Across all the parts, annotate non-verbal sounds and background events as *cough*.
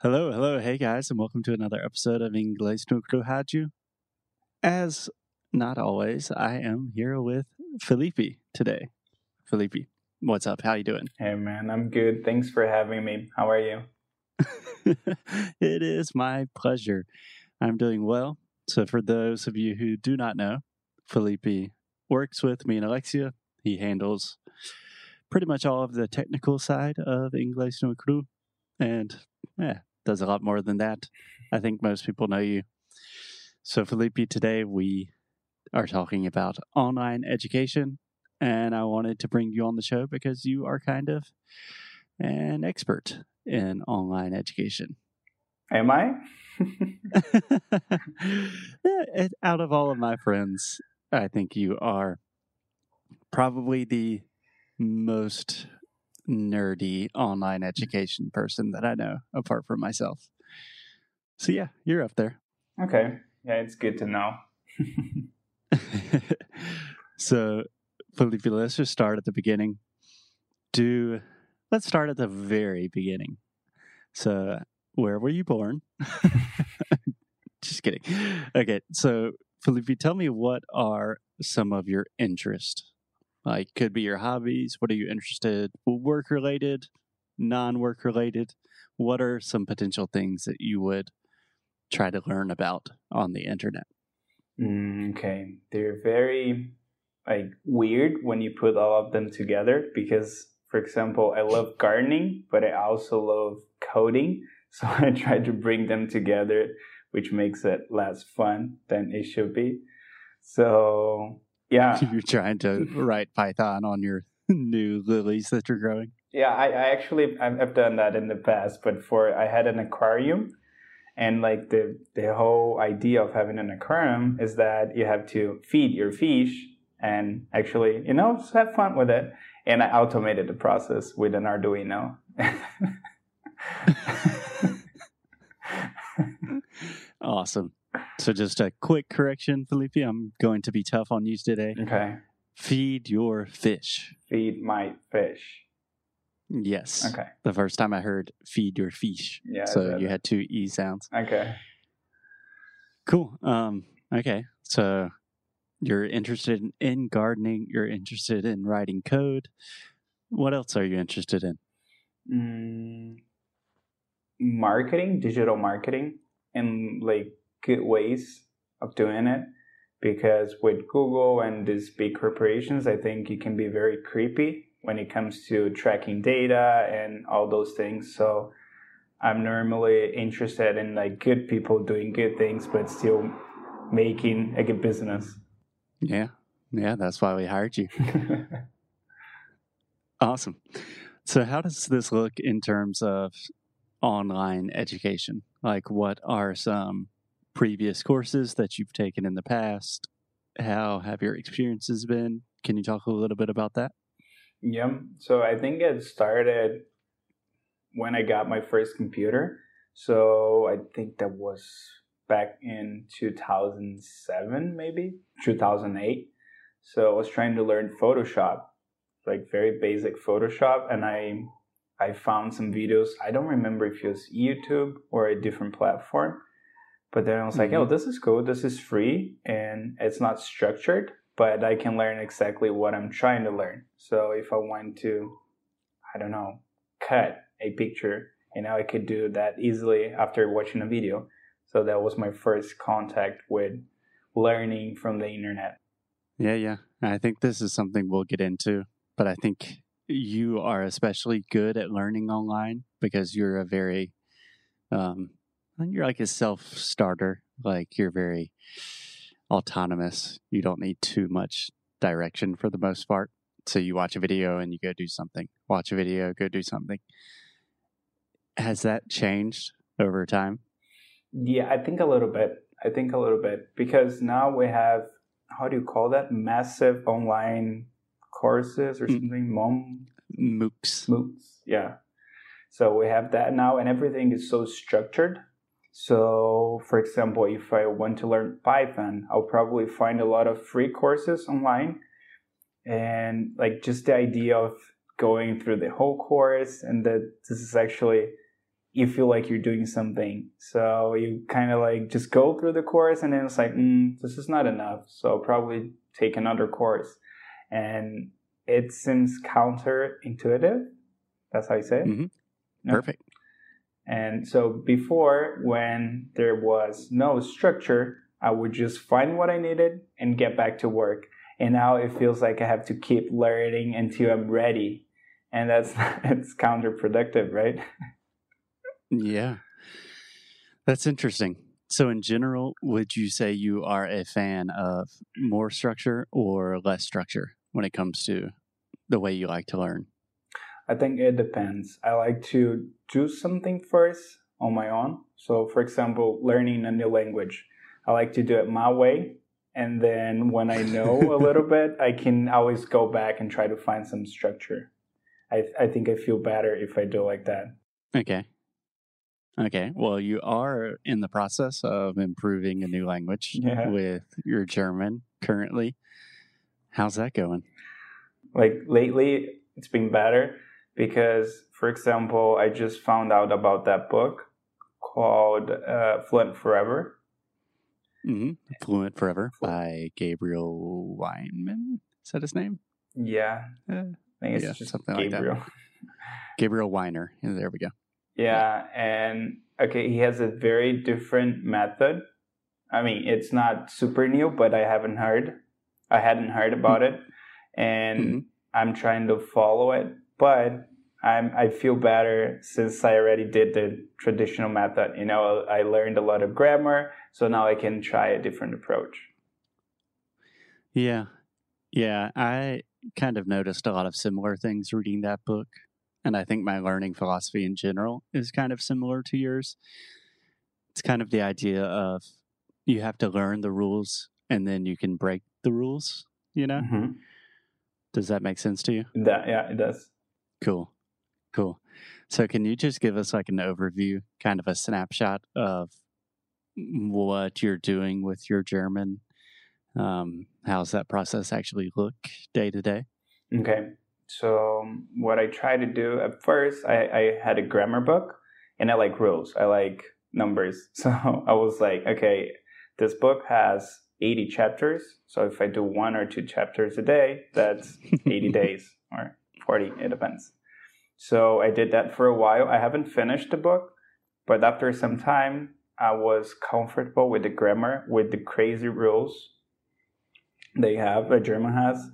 Hello, hello, hey guys, and welcome to another episode of Inglês no Rádio. As not always, I am here with Felipe today. Felipe, what's up? How you doing? Hey man, I'm good. Thanks for having me. How are you? *laughs* it is my pleasure. I'm doing well. So, for those of you who do not know, Felipe works with me and Alexia. He handles pretty much all of the technical side of Inglês no Cru, and yeah, does a lot more than that. I think most people know you. So, Felipe, today we are talking about online education, and I wanted to bring you on the show because you are kind of an expert in online education. Am I? *laughs* Eh, out of all of my friends, I think you are probably the most nerdy online mm. education person that I know, apart from myself. So, yeah, you're up there. Okay. Yeah, it's good to know. *laughs* *laughs* so, Felipe, let's just start at the beginning. Do let's start at the very beginning. So, where were you born? *laughs* just kidding. Okay, so Felipe, tell me what are some of your interests? Like, could be your hobbies. What are you interested? Work related, non work related. What are some potential things that you would try to learn about on the internet? Mm, okay, they're very like weird when you put all of them together because, for example, I love gardening, but I also love coding. *laughs* So I try to bring them together, which makes it less fun than it should be. So yeah. *laughs* You're trying to write Python on your *laughs* new lilies that you're growing. Yeah, I, I actually I've done that in the past, but for I had an aquarium, and like the the whole idea of having an aquarium is that you have to feed your fish and actually you know just have fun with it. And I automated the process with an Arduino. *laughs* awesome. So, just a quick correction, Felipe. I'm going to be tough on you today. Okay. Feed your fish. Feed my fish. Yes. Okay. The first time I heard feed your fish. Yeah. So you had two E sounds. Okay. Cool. Um, okay. So you're interested in gardening, you're interested in writing code. What else are you interested in? Mm, marketing, digital marketing, and like good ways of doing it because with Google and these big corporations, I think it can be very creepy when it comes to tracking data and all those things. So I'm normally interested in like good people doing good things, but still making a good business. Yeah. Yeah. That's why we hired you. *laughs* awesome. So, how does this look in terms of online education? Like, what are some previous courses that you've taken in the past? How have your experiences been? Can you talk a little bit about that? Yeah. So I think it started when I got my first computer. So I think that was back in 2007, maybe 2008. So I was trying to learn Photoshop, like very basic Photoshop, and I I found some videos. I don't remember if it was YouTube or a different platform, but then I was like, oh, mm-hmm. oh, this is cool. This is free and it's not structured, but I can learn exactly what I'm trying to learn. So if I want to, I don't know, cut a picture, you know, I could do that easily after watching a video. So that was my first contact with learning from the internet. Yeah, yeah. I think this is something we'll get into, but I think you are especially good at learning online because you're a very um, you're like a self starter. Like you're very autonomous. You don't need too much direction for the most part. So you watch a video and you go do something. Watch a video, go do something. Has that changed over time? Yeah, I think a little bit. I think a little bit because now we have how do you call that massive online courses or mm. something? Mom MOOCs. MOOCs. Yeah. So we have that now, and everything is so structured so, for example, if I want to learn Python, I'll probably find a lot of free courses online. And like just the idea of going through the whole course and that this is actually you feel like you're doing something. So you kind of like just go through the course and then it's like, mm, this is not enough. So I'll probably take another course. And it seems counterintuitive. That's how you say it. Mhm. Yeah. Perfect. And so before, when there was no structure, I would just find what I needed and get back to work. And now it feels like I have to keep learning until I'm ready. And that's *laughs* it's counterproductive, right? Yeah. That's interesting. So, in general, would you say you are a fan of more structure or less structure when it comes to the way you like to learn? I think it depends. I like to do something first on my own. So, for example, learning a new language, I like to do it my way. And then when I know a *laughs* little bit, I can always go back and try to find some structure. I, I think I feel better if I do like that. Okay. Okay. Well, you are in the process of improving a new language Yeah. with your German currently. How's that going? Like lately, it's been better because, for example, I just found out about that book called uh, Fluent Forever. hmm Fluent Forever by Gabriel Weinman. Is that his name? Yeah, Uh, I think it's Yeah, just something like that. Gabriel. *laughs* Gabriel Wyner. Yeah, there we go. Yeah, and okay, he has a very different method. I mean, it's not super new, but I haven't heard. I hadn't heard about it, and Mhm. I'm trying to follow it. But I'm I feel better since I already did the traditional method. You know, I learned a lot of grammar, so now I can try a different approach. Yeah. Yeah. I kind of noticed a lot of similar things reading that book. And I think my learning philosophy in general is kind of similar to yours. It's kind of the idea of you have to learn the rules and then you can break the rules, you know? Mhm. Does that make sense to you? That yeah, it does. Cool. Cool. So, can you just give us like an overview, kind of a snapshot of what you're doing with your German? Um, how's that process actually look day to day? Okay. So what I try to do at first, I, I had a grammar book and I like rules. I like numbers. *laughs* So I was like, okay, this book has 80 chapters. So if I do one or two chapters a day, that's 80 *laughs* days or 40, it depends. So I did that for a while. I haven't finished the book, but after some time, I was comfortable with the grammar, with the crazy rules they have, that German has.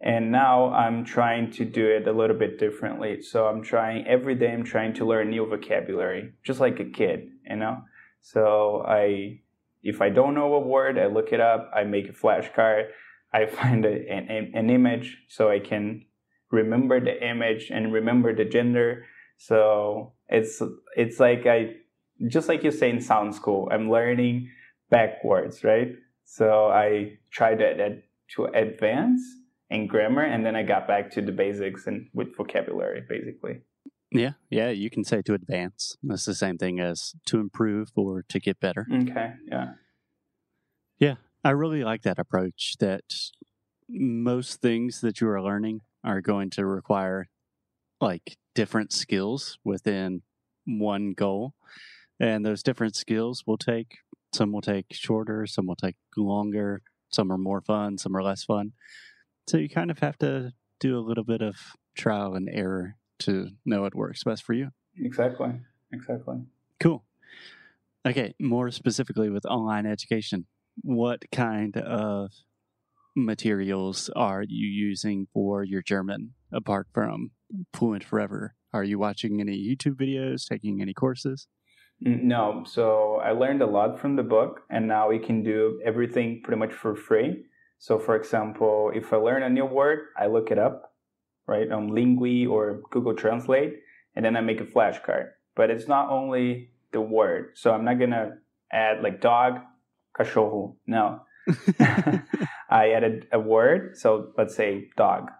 And now I'm trying to do it a little bit differently. So I'm trying every day, I'm trying to learn new vocabulary, just like a kid, you know? So I, if I don't know a word, I look it up, I make a flashcard, I *laughs* find a, an, an image so I can remember the image and remember the gender. So it's it's like I just like you say in sound school, I'm learning backwards, right? So I tried to to advance in grammar, and then I got back to the basics and with vocabulary, basically. Yeah, yeah, you can say to advance. That's the same thing as to improve or to get better. Okay, yeah. yeah, I really like that approach that most things that you are learning are going to require like different skills within one goal. And those different skills will take some will take shorter, some will take longer, some are more fun, some are less fun. So you kind of have to do a little bit of trial and error to know what works best for you. exactly, exactly. Cool. Okay, more specifically with online education, what kind of materials are you using for your German apart from Fluent Forever? Are you watching any YouTube videos, taking any courses? No, so I learned a lot from the book, and now we can do everything pretty much for free. So, for example, if I learn a new word, I look it up, right, on Linguee or Google Translate, and then I make a flashcard. But it's not only the word. So I'm not gonna add like dog, cachorro. No, *laughs* *laughs* I added a word. So let's say dog,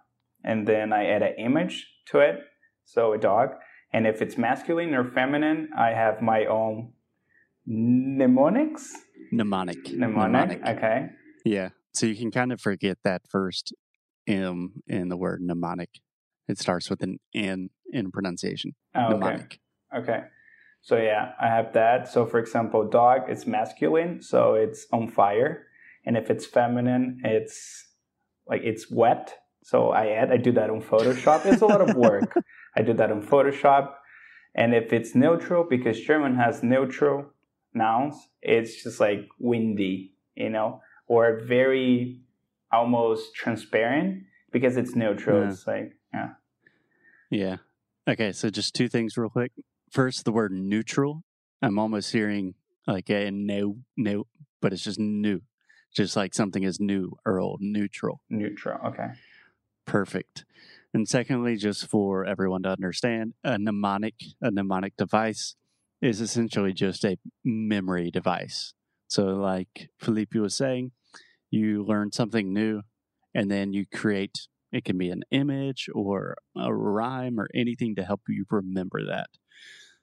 and then I add an image to it. So a dog. And if it's masculine or feminine, I have my own mnemonics. Mnemonic. Mnemonic. Okay. Yeah. So you can kind of forget that first M in the word mnemonic. It starts with an N in pronunciation. Oh, okay. Mnemonic. Okay. So yeah, I have that. So for example, dog it's masculine, so it's on fire, and if it's feminine, it's like it's wet. So I add I do that on Photoshop. It's a lot of work. *laughs* I do that on Photoshop, and if it's neutral, because German has neutral nouns, it's just like windy, you know, or very almost transparent because it's neutral. Yeah. It's like yeah. Yeah. Okay, so just two things real quick. First, the word neutral. I'm almost hearing like a no, no, but it's just new. Just like something is new or old, neutral. Neutral. Okay. Perfect. And secondly, just for everyone to understand, a mnemonic, a mnemonic device is essentially just a memory device. So, like Felipe was saying, you learn something new and then you create it can be an image or a rhyme or anything to help you remember that.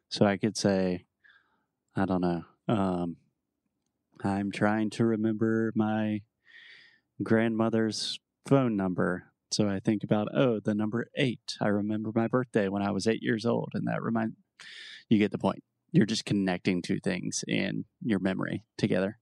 So I could say, I don't know, um, I'm trying to remember my grandmother's phone number. So I think about, oh, the number eight. I remember my birthday when I was eight years old. And that remind you get the point. You're just connecting two things in your memory together.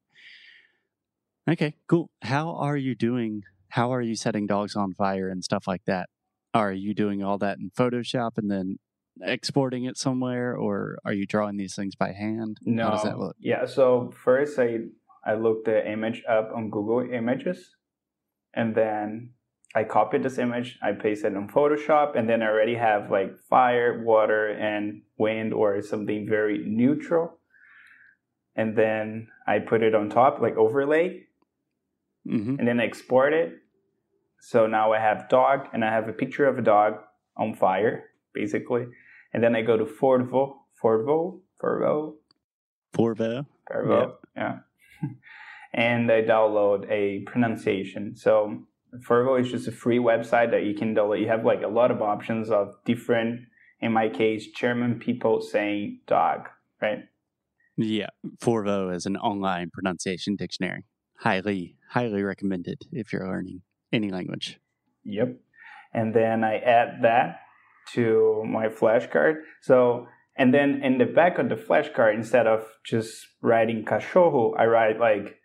Okay, cool. How are you doing? How are you setting dogs on fire and stuff like that? Are you doing all that in Photoshop and then exporting it somewhere, or are you drawing these things by hand? No. How does that look? Yeah. So first, I I looked the image up on Google Images, and then I copied this image. I pasted it on Photoshop, and then I already have like fire, water, and wind, or something very neutral. And then I put it on top, like overlay, hmm and then I export it. So now I have dog, and I have a picture of a dog on fire, basically. And then I go to Forvo, Forvo, Forvo, Forvo. Forvo, yeah. *laughs* and I download a pronunciation. So Forvo is just a free website that you can download. You have like a lot of options of different, in my case, German people saying dog, right? Yeah, Forvo is an online pronunciation dictionary. Highly, highly recommended if you're learning any language. Yep. And then I add that to my flashcard. So, and then in the back of the flashcard, instead of just writing cachorro, I write like,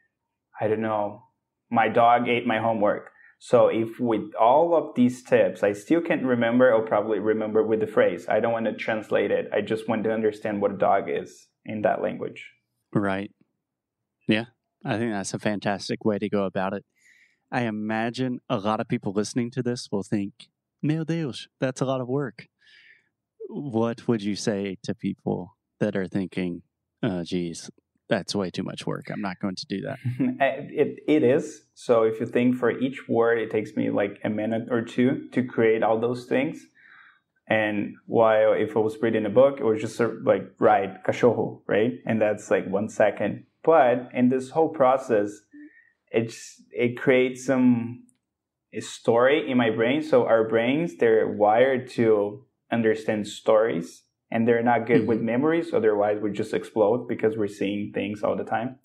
I don't know, my dog ate my homework. So if with all of these tips, I still can't remember, I'll probably remember with the phrase. I don't want to translate it. I just want to understand what a dog is in that language. Right. Yeah, I think that's a fantastic way to go about it. I imagine a lot of people listening to this will think, Meu Deus, that's a lot of work. What would you say to people that are thinking, oh, geez, that's way too much work. I'm not going to do that. *laughs* it, it is. So if you think for each word, it takes me like a minute or two to create all those things. And while if I was reading a book, it was just of like write cachorro, right? And that's like one second. But in this whole process, it's it creates some story in my brain. So our brains they're wired to understand stories, and they're not good with mm-hmm. memories. Otherwise, we just explode because we're seeing things all the time.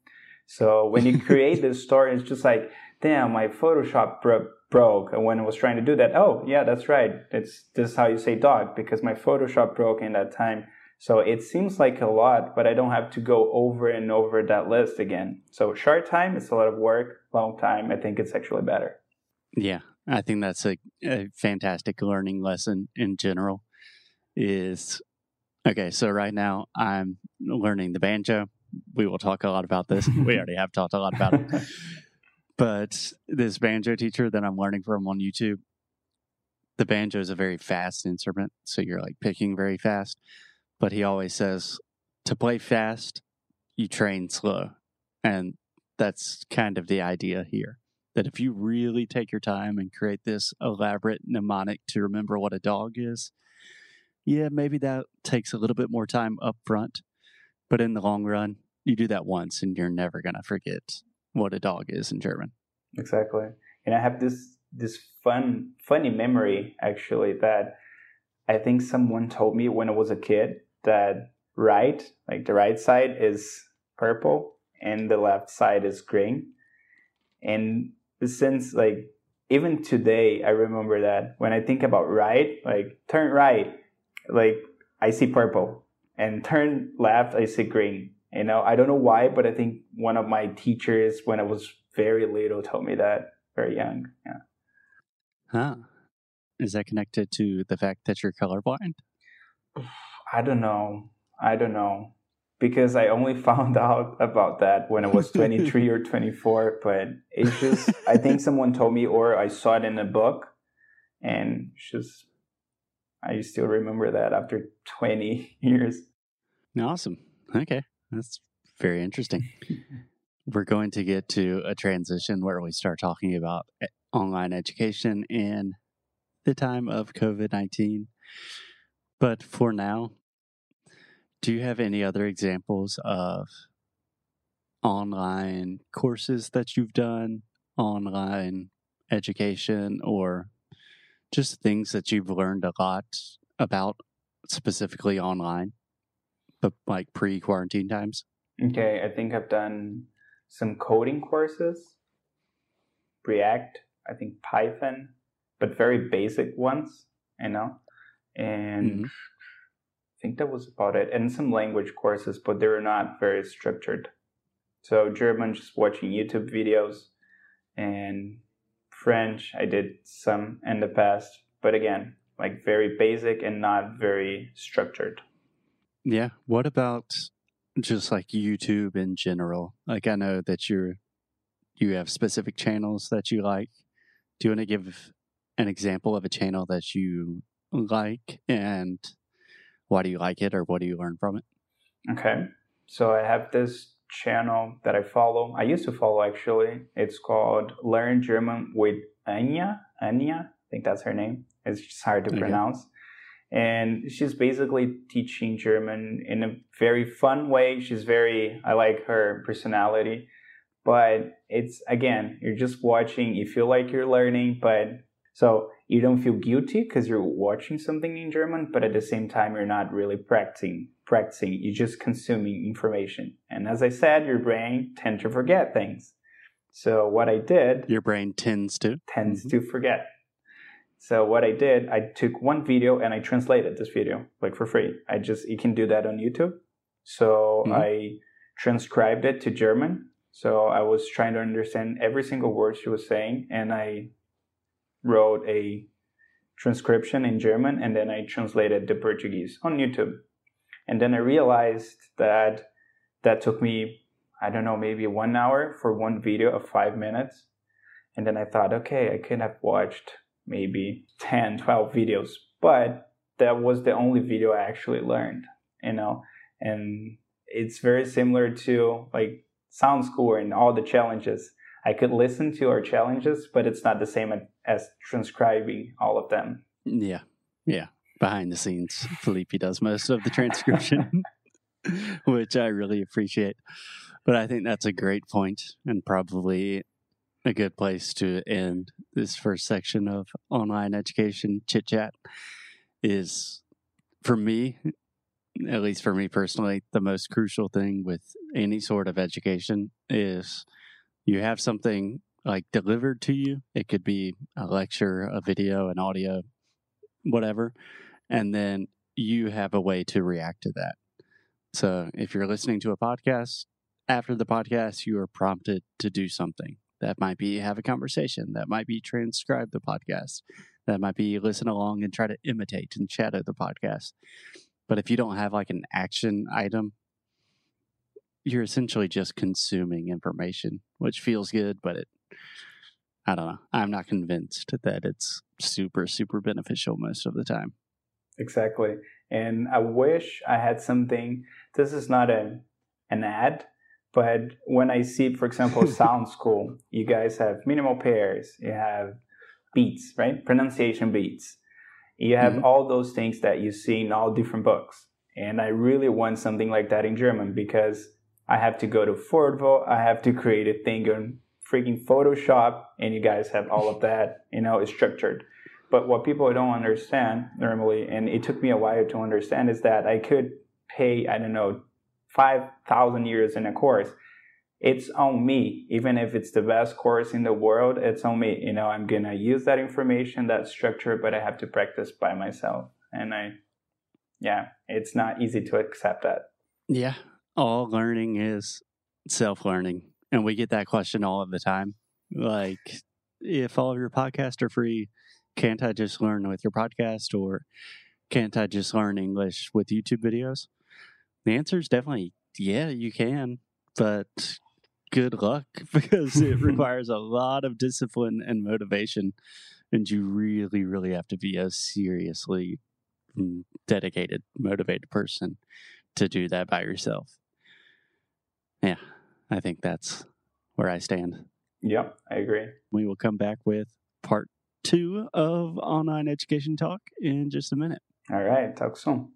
So *laughs* when you create this story, it's just like, damn, my Photoshop bro- broke. And when I was trying to do that, oh yeah, that's right. It's this is how you say dog because my Photoshop broke in that time. So it seems like a lot, but I don't have to go over and over that list again. So short time, it's a lot of work. Long time, I think it's actually better. Yeah, I think that's a, a fantastic learning lesson in general. Is okay. So right now I'm learning the banjo. We will talk a lot about this. *laughs* we already have talked a lot about it. *laughs* But this banjo teacher that I'm learning from on YouTube, the banjo is a very fast instrument, so you're like picking very fast. But he always says to play fast, you train slow, and that's kind of the idea here that if you really take your time and create this elaborate mnemonic to remember what a dog is, yeah, maybe that takes a little bit more time up front. But in the long run, you do that once and you're never going to forget what a dog is in German. Exactly. And I have this this fun funny memory actually that I think someone told me when I was a kid that right, like the right side is purple and the left side is green. And since like even today I remember that when I think about right, like turn right, like I see purple. and turn left, I see green. You know, I don't know why, but I think one of my teachers when I was very little told me that very young. Yeah. Huh. Is that connected to the fact that you're colorblind? *sighs* I don't know. I don't know. Because I only *laughs* found out about that when I was *laughs* 23 or 24. But it's just, I think *laughs* someone told me, or I saw it in a book. And just, I still remember that after 20 years. Awesome. Okay. That's very interesting. We're going to get to a transition where we start talking about eh, online education in the time of COVID 19. But for now, do you have any other examples of online courses that you've done, online education, or just things that you've learned a lot about specifically online, but like pre quarantine times? Okay, I think I've done some coding courses, React, I think Python, but very basic ones, you know, and mm-hmm. I think that was about it. And some language courses, but they were not very structured. So German, just watching YouTube videos, and French, I did some in the past, but again, like very basic and not very structured. Yeah. What about just like YouTube in general? Like I know that you're you have specific channels that you like. Do you want to give an example of a channel that you like and why do you like it or what do you learn from it? Okay. So I have this channel that I follow. I used to follow actually. It's called Learn German with Anja. Anja, I think that's her name. It's just hard to okay. pronounce. And she's basically teaching German in a very fun way. She's very, I like her personality. But it's, again, you're just watching. You feel like you're learning, but so you don't feel guilty because you're watching something in German, but at the same time, you're not really practicing. Practicing, you're just consuming information. And as I said, your brain tends to forget things. So what I did, your brain tends to tends mm-hmm. to forget. So what I did, I took one video and I translated this video like for free. I just you can do that on YouTube. So mm-hmm. I transcribed it to German. So I was trying to understand every single word she was saying, and I wrote a transcription in German and then I translated the Portuguese on YouTube. And then I realized that that took me, I don't know, maybe one hour for one video of five minutes. And then I thought, okay, I could have watched maybe 10, 12 videos, but that was the only video I actually learned, you know? And it's very similar to like Sound School and all the challenges. I could listen to our challenges, but it's not the same as transcribing all of them. Yeah. Yeah. Behind the scenes, Felipe does most of the transcription, *laughs* which I really appreciate. But I think that's a great point and probably a good place to end this first section of online education chit chat is for me, at least for me personally, the most crucial thing with any sort of education is you have something like delivered to you. It could be a lecture, a video, an audio, whatever. And then you have a way to react to that. So if you're listening to a podcast, after the podcast, you are prompted to do something. That might be have a conversation. That might be transcribe the podcast. That might be listen along and try to imitate and shadow the podcast. But if you don't have like an action item you're essentially just consuming information, which feels good, but it, I don't know. I'm not convinced that it's super, super beneficial most of the time. Exactly. And I wish I had something. This is not a, an ad, but when I see, for example, *laughs* Sound School, you guys have minimal pairs, you have beats, right? Pronunciation beats. You have mm-hmm. all those things that you see in all different books. And I really want something like that in German because I have to go to Forvo. I have to create a thing on freaking Photoshop, and you guys have all of that, you know, is structured. But what people don't understand normally, and it took me a while to understand, is that I could pay, I don't know, 5,000 years in a course. It's on me. Even if it's the best course in the world, it's on me. You know, I'm going to use that information, that structure, but I have to practice by myself. And I yeah, it's not easy to accept that. Yeah. All learning is self learning. And we get that question all of the time. Like, if all of your podcasts are free, can't I just learn with your podcast or can't I just learn English with YouTube videos? The answer is definitely yeah, you can, but good luck *laughs* because it *laughs* requires a lot of discipline and motivation. And you really, really have to be a seriously mm, dedicated, motivated person to do that by yourself. Yeah, I think that's where I stand. Yep, I agree. We will come back with part two of online education talk in just a minute. All right, talk soon.